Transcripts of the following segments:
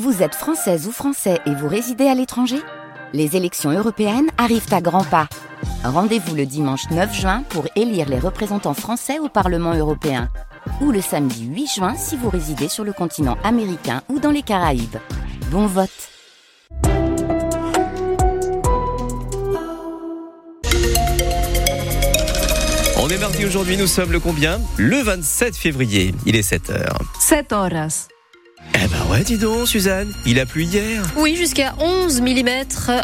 Vous êtes française ou français et vous résidez à l'étranger? Les élections européennes arrivent à grands pas. Rendez-vous le dimanche 9 juin pour élire les représentants français au Parlement européen. Ou le samedi 8 juin si vous résidez sur le continent américain ou dans les Caraïbes. Bon vote On est mardi aujourd'hui, nous sommes le combien? Le 27 février, il est 7h. 7 horas. Eh ben ouais, dis donc, Suzanne, il a plu hier. Oui, jusqu'à 11 mm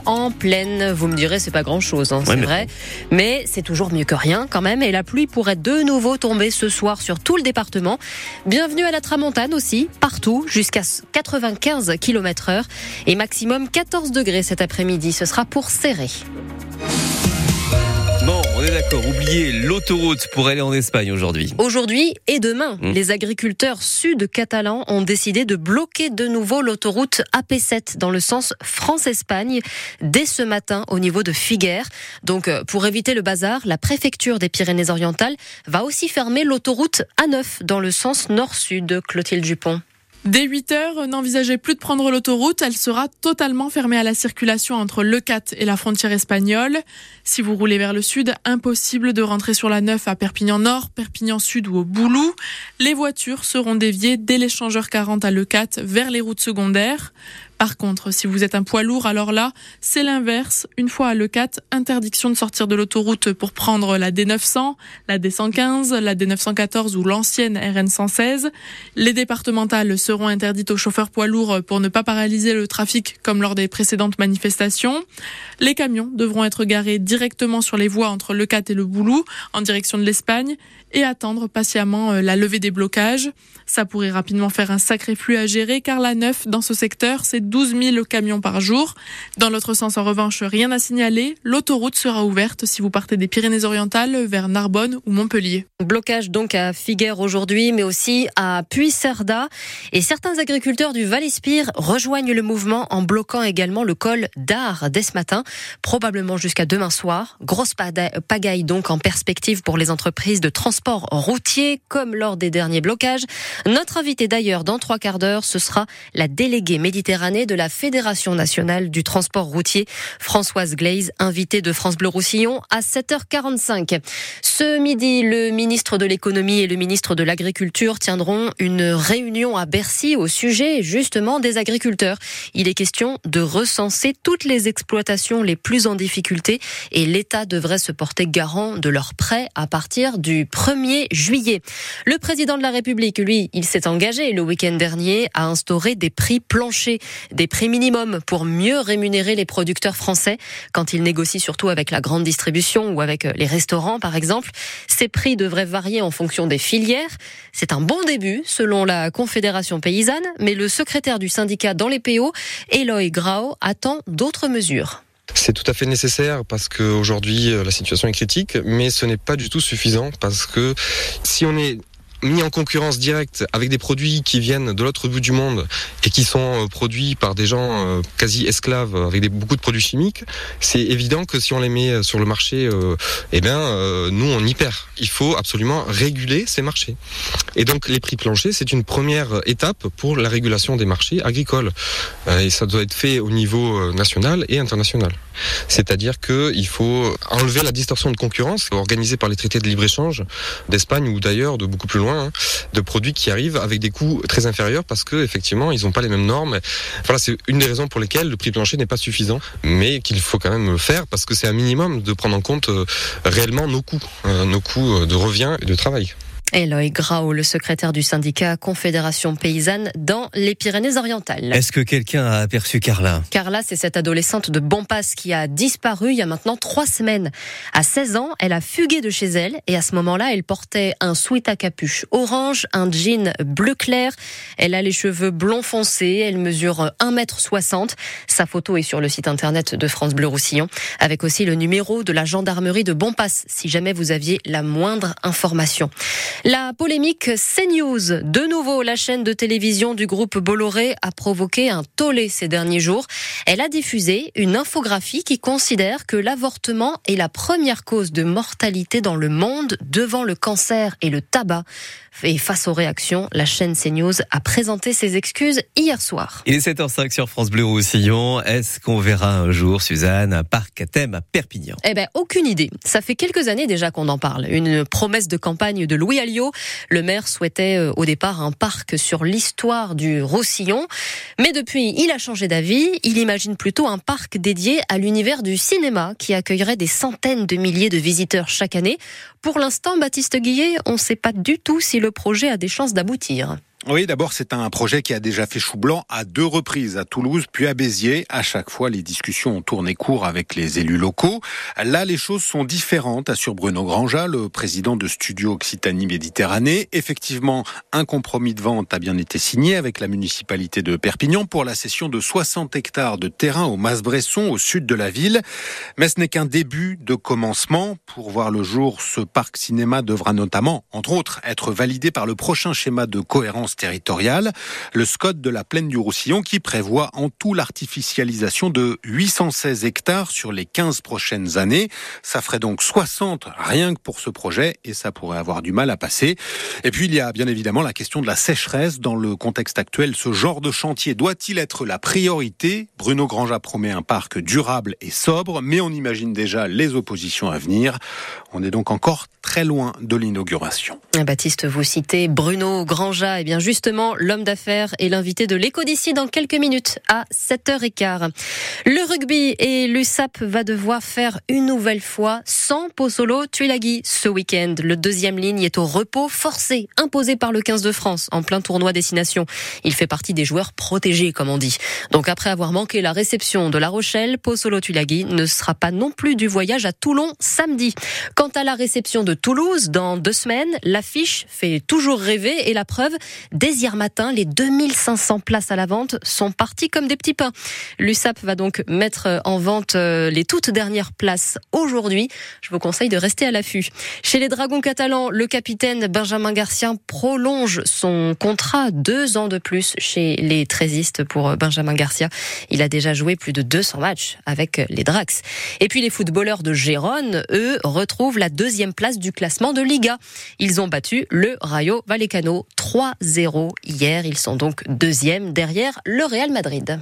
en pleine. Vous me direz, c'est pas grand chose, hein, Ouais, c'est mais vrai. Mais c'est toujours mieux que rien quand même. Et la pluie pourrait de nouveau tomber ce soir sur tout le département. Bienvenue à la Tramontane aussi, partout, jusqu'à 95 km heure. Et maximum 14 degrés cet après-midi. Ce sera pour serrer. Est d'accord, oubliez l'autoroute pour aller en Espagne aujourd'hui. Aujourd'hui et demain, Mmh. les agriculteurs sud-catalans ont décidé de bloquer de nouveau l'autoroute AP7 dans le sens France-Espagne dès ce matin au niveau de Figueres. Donc, euh, pour éviter le bazar, la préfecture des Pyrénées-Orientales va aussi fermer l'autoroute A9 dans le sens nord-sud. Clotilde Dupont. Dès 8 heures, n'envisagez plus de prendre l'autoroute. Elle sera totalement fermée à la circulation entre Le Cat et la frontière espagnole. Si vous roulez vers le sud, impossible de rentrer sur la 9 à Perpignan Nord, Perpignan Sud ou au Boulou. Les voitures seront déviées dès l'échangeur 40 à Le Cat vers les routes secondaires. Par contre, si vous êtes un poids lourd, alors là, c'est l'inverse. Une fois à Le Cat, interdiction de sortir de l'autoroute pour prendre la D900, la D115, la D914 ou l'ancienne RN116. Les départementales seront interdites aux chauffeurs poids lourds pour ne pas paralyser le trafic comme lors des précédentes manifestations. Les camions devront être garés directement sur les voies entre Le Cat et le Boulou en direction de l'Espagne et attendre patiemment euh, la levée des blocages. Ça pourrait rapidement faire un sacré flux à gérer car la 9 dans ce secteur, c'est 12 000 camions par jour. Dans l'autre sens, en revanche, rien à signaler. L'autoroute sera ouverte si vous partez des Pyrénées-Orientales vers Narbonne ou Montpellier. Blocage donc à Figueres aujourd'hui, mais aussi à Puy-Cerda. Et certains agriculteurs du Val-Espire rejoignent le mouvement en bloquant également le col d'Ar dès ce matin, probablement jusqu'à demain soir. Grosse pagaille donc en perspective pour les entreprises de transport routier, comme lors des derniers blocages. Notre invité d'ailleurs dans trois quarts d'heure, ce sera la déléguée Méditerranée de la Fédération nationale du transport routier, Françoise Glaise, invitée de France Bleu Roussillon à 7h45. Ce midi, le ministre de l'économie et le ministre de l'agriculture tiendront une réunion à Bercy au sujet justement des agriculteurs. Il est question de recenser toutes les exploitations les plus en difficulté et l'État devrait se porter garant de leurs prêts à partir du 1er juillet. Le président de la République, lui, il s'est engagé le week-end dernier à instaurer des prix planchers, des prix minimums pour mieux rémunérer les producteurs français quand ils négocient surtout avec la grande distribution ou avec euh, les restaurants par exemple. Ces prix devraient varier en fonction des filières. C'est un bon début selon la Confédération paysanne, mais le secrétaire du syndicat dans les PO, Eloy Grau, attend d'autres mesures. C'est tout à fait nécessaire parce qu'aujourd'hui la situation est critique, mais ce n'est pas du tout suffisant parce que si on est mis en concurrence directe avec des produits qui viennent de l'autre bout du monde et qui sont euh, produits par des gens euh, quasi esclaves avec des, beaucoup de produits chimiques, c'est évident que si on les met sur le marché, euh, eh bien, euh, nous on y perd. Il faut absolument réguler ces marchés. Et donc les prix planchers, c'est une première étape pour la régulation des marchés agricoles. Euh, et ça doit être fait au niveau euh, national et international. C'est-à-dire qu'il faut enlever la distorsion de concurrence organisée par les traités de libre-échange d'Espagne ou d'ailleurs de beaucoup plus loin, hein, de produits qui arrivent avec des coûts très inférieurs parce que effectivement ils n'ont pas les mêmes normes. Voilà, c'est une des raisons pour lesquelles le prix plancher n'est pas suffisant, mais qu'il faut quand même faire parce que c'est un minimum de prendre en compte euh, réellement nos coûts, euh, nos coûts de revient et de travail. Eloy Grau, le secrétaire du syndicat Confédération paysanne dans les Pyrénées-Orientales. Est-ce que quelqu'un a aperçu Carla? Carla, c'est cette adolescente de Bonpass qui a disparu il y a maintenant trois semaines. À 16 ans, elle a fugué de chez elle et à ce moment-là, elle portait un sweat à capuche orange, un jean bleu clair. Elle a les cheveux blonds foncés, elle mesure 1m60. Sa photo est sur le site internet de France Bleu Roussillon avec aussi le numéro de la gendarmerie de Bonpass si jamais vous aviez la moindre information. La polémique CNews. De nouveau, la chaîne de télévision du groupe Bolloré a provoqué un tollé ces derniers jours. Elle a diffusé une infographie qui considère que l'avortement est la première cause de mortalité dans le monde devant le cancer et le tabac. Et face aux réactions, la chaîne CNews a présenté ses excuses hier soir. Il est 7h05 sur France Bleu Roussillon. Est-ce qu'on verra un jour, Suzanne, un parc à thème à Perpignan? Eh ben, aucune idée. Ça fait quelques années déjà qu'on en parle. Une promesse de campagne de Louis Le maire souhaitait euh, au départ un parc sur l'histoire du Roussillon. Mais depuis, il a changé d'avis. Il imagine plutôt un parc dédié à l'univers du cinéma qui accueillerait des centaines de milliers de visiteurs chaque année. Pour l'instant, Baptiste Guillet, on ne sait pas du tout si le projet a des chances d'aboutir. Oui, d'abord, c'est un projet qui a déjà fait chou blanc à deux reprises, à Toulouse puis à Béziers. À chaque fois, les discussions ont tourné court avec les élus locaux. Là, les choses sont différentes, assure Bruno Granja, le président de Studio Occitanie Méditerranée. Effectivement, un compromis de vente a bien été signé avec la municipalité de Perpignan pour la cession de 60 hectares de terrain au Mas-Bresson, au sud de la ville. Mais ce n'est qu'un début de commencement. Pour voir le jour, ce parc cinéma devra notamment, entre autres, être validé par le prochain schéma de cohérence le SCOT de la plaine du Roussillon qui prévoit en tout l'artificialisation de 816 hectares sur les 15 prochaines années. Ça ferait donc 60 rien que pour ce projet et ça pourrait avoir du mal à passer. Et puis il y a bien évidemment la question de la sécheresse dans le contexte actuel. Ce genre de chantier doit-il être la priorité? Bruno Granja promet un parc durable et sobre, mais on imagine déjà les oppositions à venir. On est donc encore très loin de l'inauguration. Baptiste, vous citez Bruno Granja. Et eh bien justement, l'homme d'affaires est l'invité de l'écho d'ici dans quelques minutes à 7h15. Le rugby et l'USAP va devoir faire une nouvelle fois sans Pozzolo Tuilagi ce week-end. Le deuxième ligne est au repos forcé, imposé par le 15 de France en plein tournoi destination. Il fait partie des joueurs protégés, comme on dit. Donc après avoir manqué la réception de La Rochelle, Pozzolo Tuilagi ne sera pas non plus du voyage à Toulon samedi. Quant à la réception de Toulouse, dans deux semaines, l'affiche fait toujours rêver et la preuve, dès hier matin, les 2500 places à la vente sont parties comme des petits pains. L'USAP va donc mettre en vente euh, les toutes dernières places aujourd'hui. Je vous conseille de rester à l'affût. Chez les Dragons catalans, le capitaine Benjamin Garcia prolonge son contrat deux ans de plus chez les Trésistes pour Benjamin Garcia. Il a déjà joué plus de 200 matchs avec les Drax. Et puis les footballeurs de Gérone, eux, retrouvent la deuxième place du classement de Liga. Ils ont battu le Rayo Vallecano 3-0 hier. Ils sont donc deuxième derrière le Real Madrid.